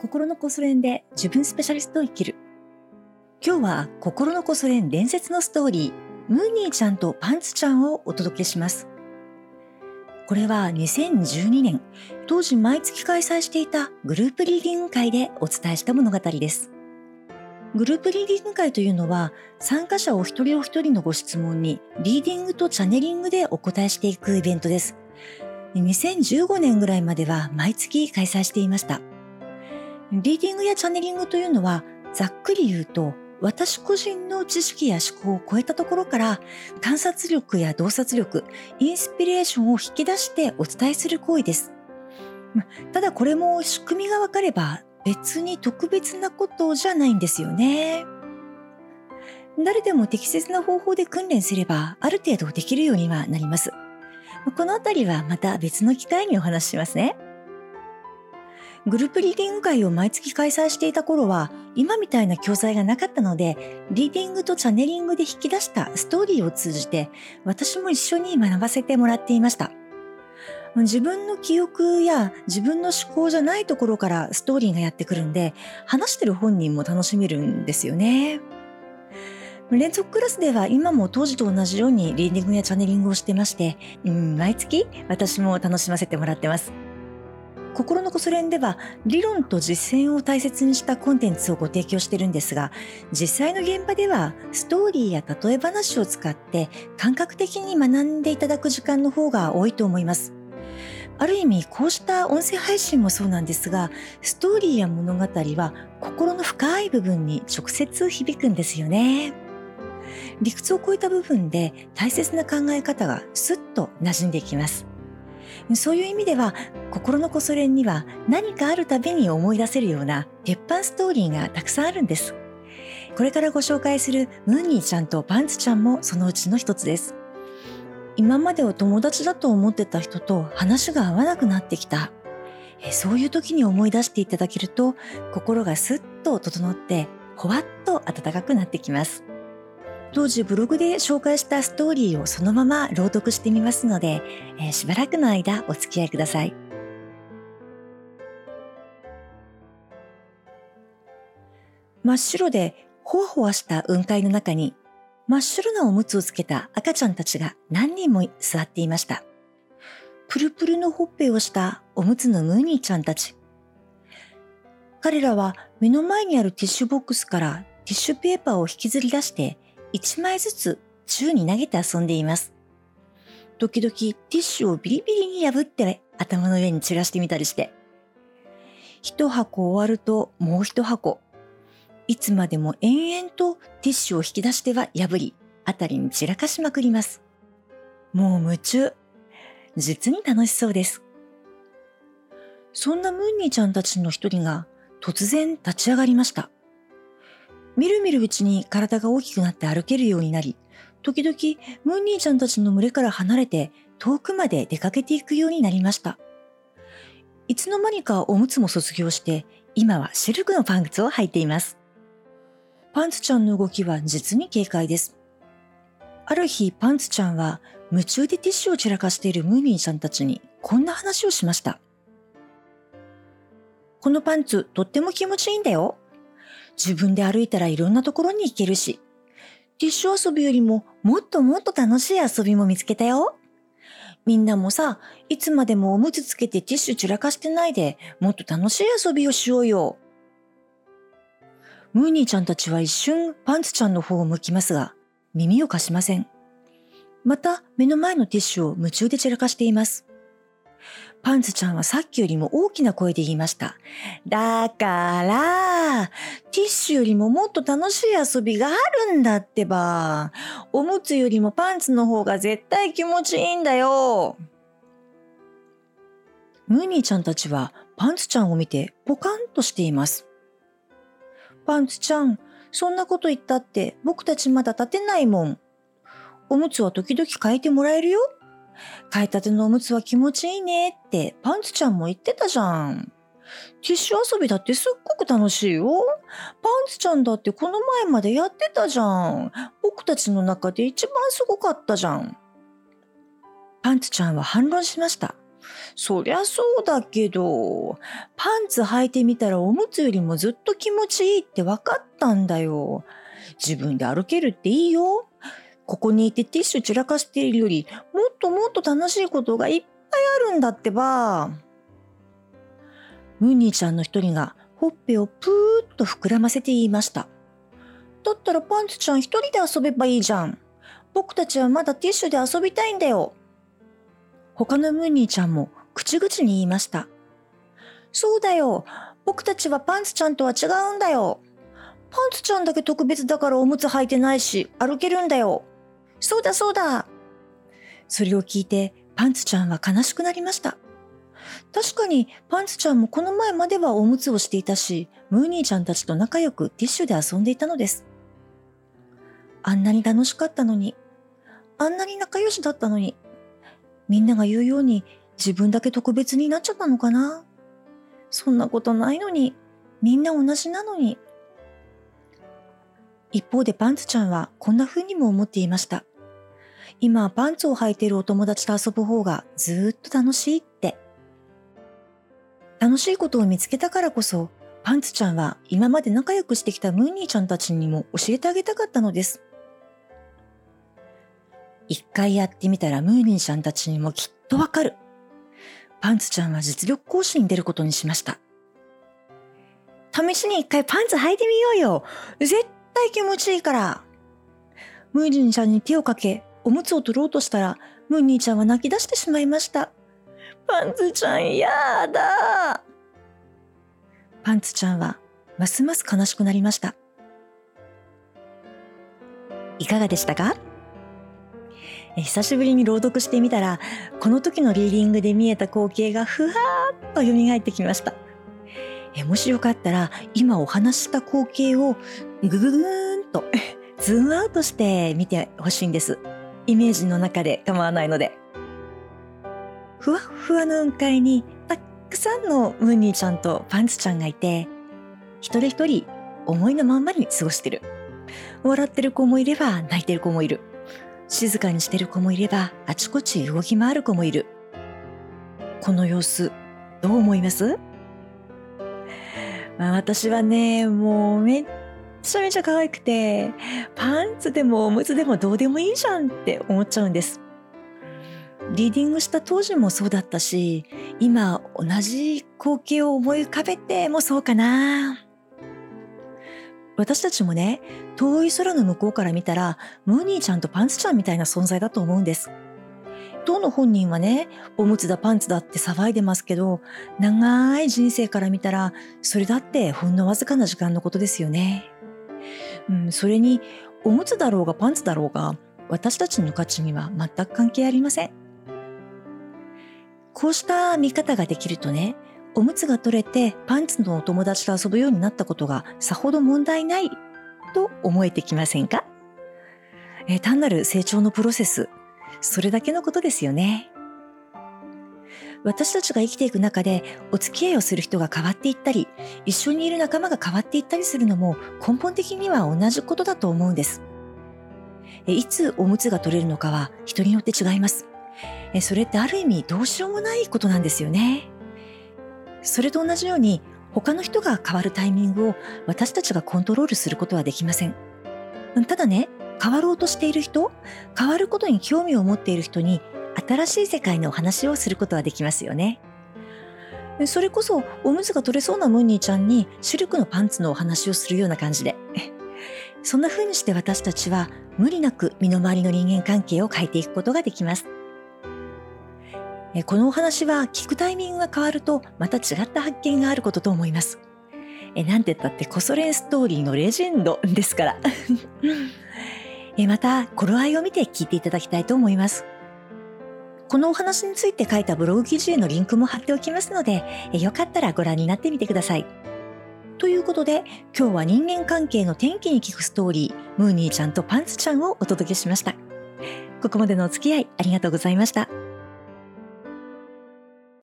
心のこそ練で自分スペシャリストを生きる。今日は心のこそ練伝説のストーリー、ムーニーちゃんとパンツちゃんをお届けします。これは2012年、当時毎月開催していたグループリーディング会でお伝えした物語です。グループリーディング会というのは、参加者お一人お一人のご質問にリーディングとチャネリングでお答えしていくイベントです。2015年ぐらいまでは毎月開催していました。リーディングやチャネリングというのは、ざっくり言うと、私個人の知識や思考を超えたところから観察力や洞察力、インスピレーションを引き出してお伝えする行為です。ただこれも仕組みがわかれば別に特別なことじゃないんですよね。誰でも適切な方法で訓練すればある程度できるようにはなります。このあたりはまた別の機会にお話ししますね。グループリーディング会を毎月開催していた頃は、今みたいな教材がなかったので、リーディングとチャネリングで引き出したストーリーを通じて、私も一緒に学ばせてもらっていました。自分の記憶や自分の思考じゃないところからストーリーがやってくるんで、話してる本人も楽しめるんですよね。連続クラスでは今も当時と同じようにリーディングやチャネリングをしてまして、うん、毎月私も楽しませてもらってます。心のこそ練では理論と実践を大切にしたコンテンツをご提供しているんですが、実際の現場ではストーリーや例え話を使って感覚的に学んでいただく時間の方が多いと思います。ある意味こうした音声配信もそうなんですが、ストーリーや物語は心の深い部分に直接響くんですよね。理屈を超えた部分で大切な考え方がスッと馴染んでいきます。そういう意味では、心のこそ練には何かあるたびに思い出せるような鉄板ストーリーがたくさんあるんです。これからご紹介するムーニーちゃんとパンツちゃんもそのうちの一つです。今までお友達だと思ってた人と話が合わなくなってきた。そういう時に思い出していただけると心がスッと整ってほわっと暖かくなってきます。当時ブログで紹介したストーリーをそのまま朗読してみますので、えー、しばらくの間お付き合いください。真っ白でほわほわした雲海の中に真っ白なおむつをつけた赤ちゃんたちが何人も座っていました。プルプルのほっぺをしたおむつのムーニーちゃんたち。彼らは目の前にあるティッシュボックスからティッシュペーパーを引きずり出して1枚ずつ宙に投げて遊んでいます。時々ティッシュをビリビリに破って頭の上に散らしてみたりして。一箱終わるともう一箱。いつまでも延々とティッシュを引き出しては破り、あたりに散らかしまくります。もう夢中。実に楽しそうです。そんなムーニーちゃんたちの一人が突然立ち上がりました。みるみるうちに体が大きくなって歩けるようになり、時々ムーニーちゃんたちの群れから離れて遠くまで出かけていくようになりました。いつの間にかおむつも卒業して、今はシルクのパンツを履いています。パンツちゃんの動きは実に軽快です。ある日、パンツちゃんは夢中でティッシュを散らかしているムーニーちゃんたちにこんな話をしました。このパンツとっても気持ちいいんだよ。自分で歩いたらいろんなところに行けるし、ティッシュ遊びよりももっともっと楽しい遊びも見つけたよ。みんなもさ、いつまでもおむつつけてティッシュ散らかしてないで、もっと楽しい遊びをしようよ。ムーニーちゃんたちは一瞬パンツちゃんの方を向きますが、耳を貸しません。また目の前のティッシュを夢中で散らかしています。パンツちゃんはさっきよりも大きな声で言いました。だから、ティッシュよりももっと楽しい遊びがあるんだってば。おむつよりもパンツの方が絶対気持ちいいんだよ。ムーニーちゃんたちはパンツちゃんを見てポカンとしています。パンツちゃん、そんなこと言ったって僕たちまだ立てないもん。おむつは時々変えてもらえるよ。買いたてのおむつは気持ちいいねってパンツちゃんも言ってたじゃん。ティッシュ遊びだってすっごく楽しいよ。パンツちゃんだってこの前までやってたじゃん。僕たちの中で一番すごかったじゃん。パンツちゃんは反論しました。そりゃそうだけど、パンツ履いてみたらおむつよりもずっと気持ちいいって分かったんだよ。自分で歩けるっていいよ。ここにいてティッシュ散らかしているより、もっともっと楽しいことがいっぱいあるんだってば。ムーニーちゃんの一人がほっぺをぷーっと膨らませて言いました。だったらパンツちゃん一人で遊べばいいじゃん。僕たちはまだティッシュで遊びたいんだよ。他のムーニーちゃんも口々に言いました。そうだよ。僕たちはパンツちゃんとは違うんだよ。パンツちゃんだけ特別だからおむつ履いてないし、歩けるんだよ。そうだそうだ。それを聞いてパンツちゃんは悲しくなりました。確かにパンツちゃんもこの前まではおむつをしていたし、ムーニーちゃんたちと仲良くティッシュで遊んでいたのです。あんなに楽しかったのに、あんなに仲良しだったのに、みんなが言うように自分だけ特別になっちゃったのかなそんなことないのに、みんな同じなのに。一方でパンツちゃんはこんな風にも思っていました。今パンツを履いているお友達と遊ぶ方がずっと楽しいって。楽しいことを見つけたからこそ、パンツちゃんは今まで仲良くしてきたムーニーちゃんたちにも教えてあげたかったのです。一回やってみたらムーニーちゃんたちにもきっとわかる。パンツちゃんは実力講師に出ることにしました。試しに一回パンツ履いてみようよ。絶対気持ちいいから。ムーニーちゃんに手をかけ、おむつを取ろうとしたら、ムーニーちゃんは泣き出してしまいました。パンツちゃん、やだパンツちゃんは、ますます悲しくなりました。いかがでしたか？久しぶりに朗読してみたら、この時のリーディングで見えた光景がふわーっと蘇ってきました。えもしよかったら、今お話した光景をぐぐぐーんと ズームアウトして見てほしいんです。イメージの中で構わないので。ふわっふわの雲海にたくさんのムーニーちゃんとパンツちゃんがいて、一人一人思いのまんまに過ごしてる。笑ってる子もいれば泣いてる子もいる。静かにしてる子もいればあちこち動き回る子もいる。この様子、どう思います？まあ、私はね、もうめっめちゃめちゃ可愛くて、パンツでもおむつでもどうでもいいじゃんって思っちゃうんです。リーディングした当時もそうだったし、今同じ光景を思い浮かべてもそうかな。私たちもね、遠い空の向こうから見たら、ムーニーちゃんとパンツちゃんみたいな存在だと思うんです。当の本人はね、おむつだパンツだって騒いでますけど、長い人生から見たら、それだってほんのわずかな時間のことですよね。うん、それに、おむつだろうがパンツだろうが、私たちの価値には全く関係ありません。こうした見方ができるとね、おむつが取れてパンツのお友達と遊ぶようになったことがさほど問題ないと思えてきませんか？え単なる成長のプロセス、それだけのことですよね。私たちが生きていく中でお付き合いをする人が変わっていったり、一緒にいる仲間が変わっていったりするのも根本的には同じことだと思うんです。いつおむつが取れるのかは人によって違います。それってある意味どうしようもないことなんですよね。それと同じように他の人が変わるタイミングを私たちがコントロールすることはできません。ただね、変わろうとしている人、変わることに興味を持っている人に新しい世界のお話をすることはできますよね。それこそおむつが取れそうなムーニーちゃんにシルクのパンツのお話をするような感じで。そんな風にして私たちは無理なく身の回りの人間関係を変えていくことができます。このお話は聞くタイミングが変わるとまた違った発見があることと思います。えなんて言ったってコソ連ストーリーのレジェンドですから。えまた、頃合いを見て聞いていただきたいと思います。このお話について書いたブログ記事へのリンクも貼っておきますので、よかったらご覧になってみてください。ということで、今日は人間関係の天気に聞くストーリー、ムーニーちゃんとパンツちゃんをお届けしました。ここまでのお付き合いありがとうございました。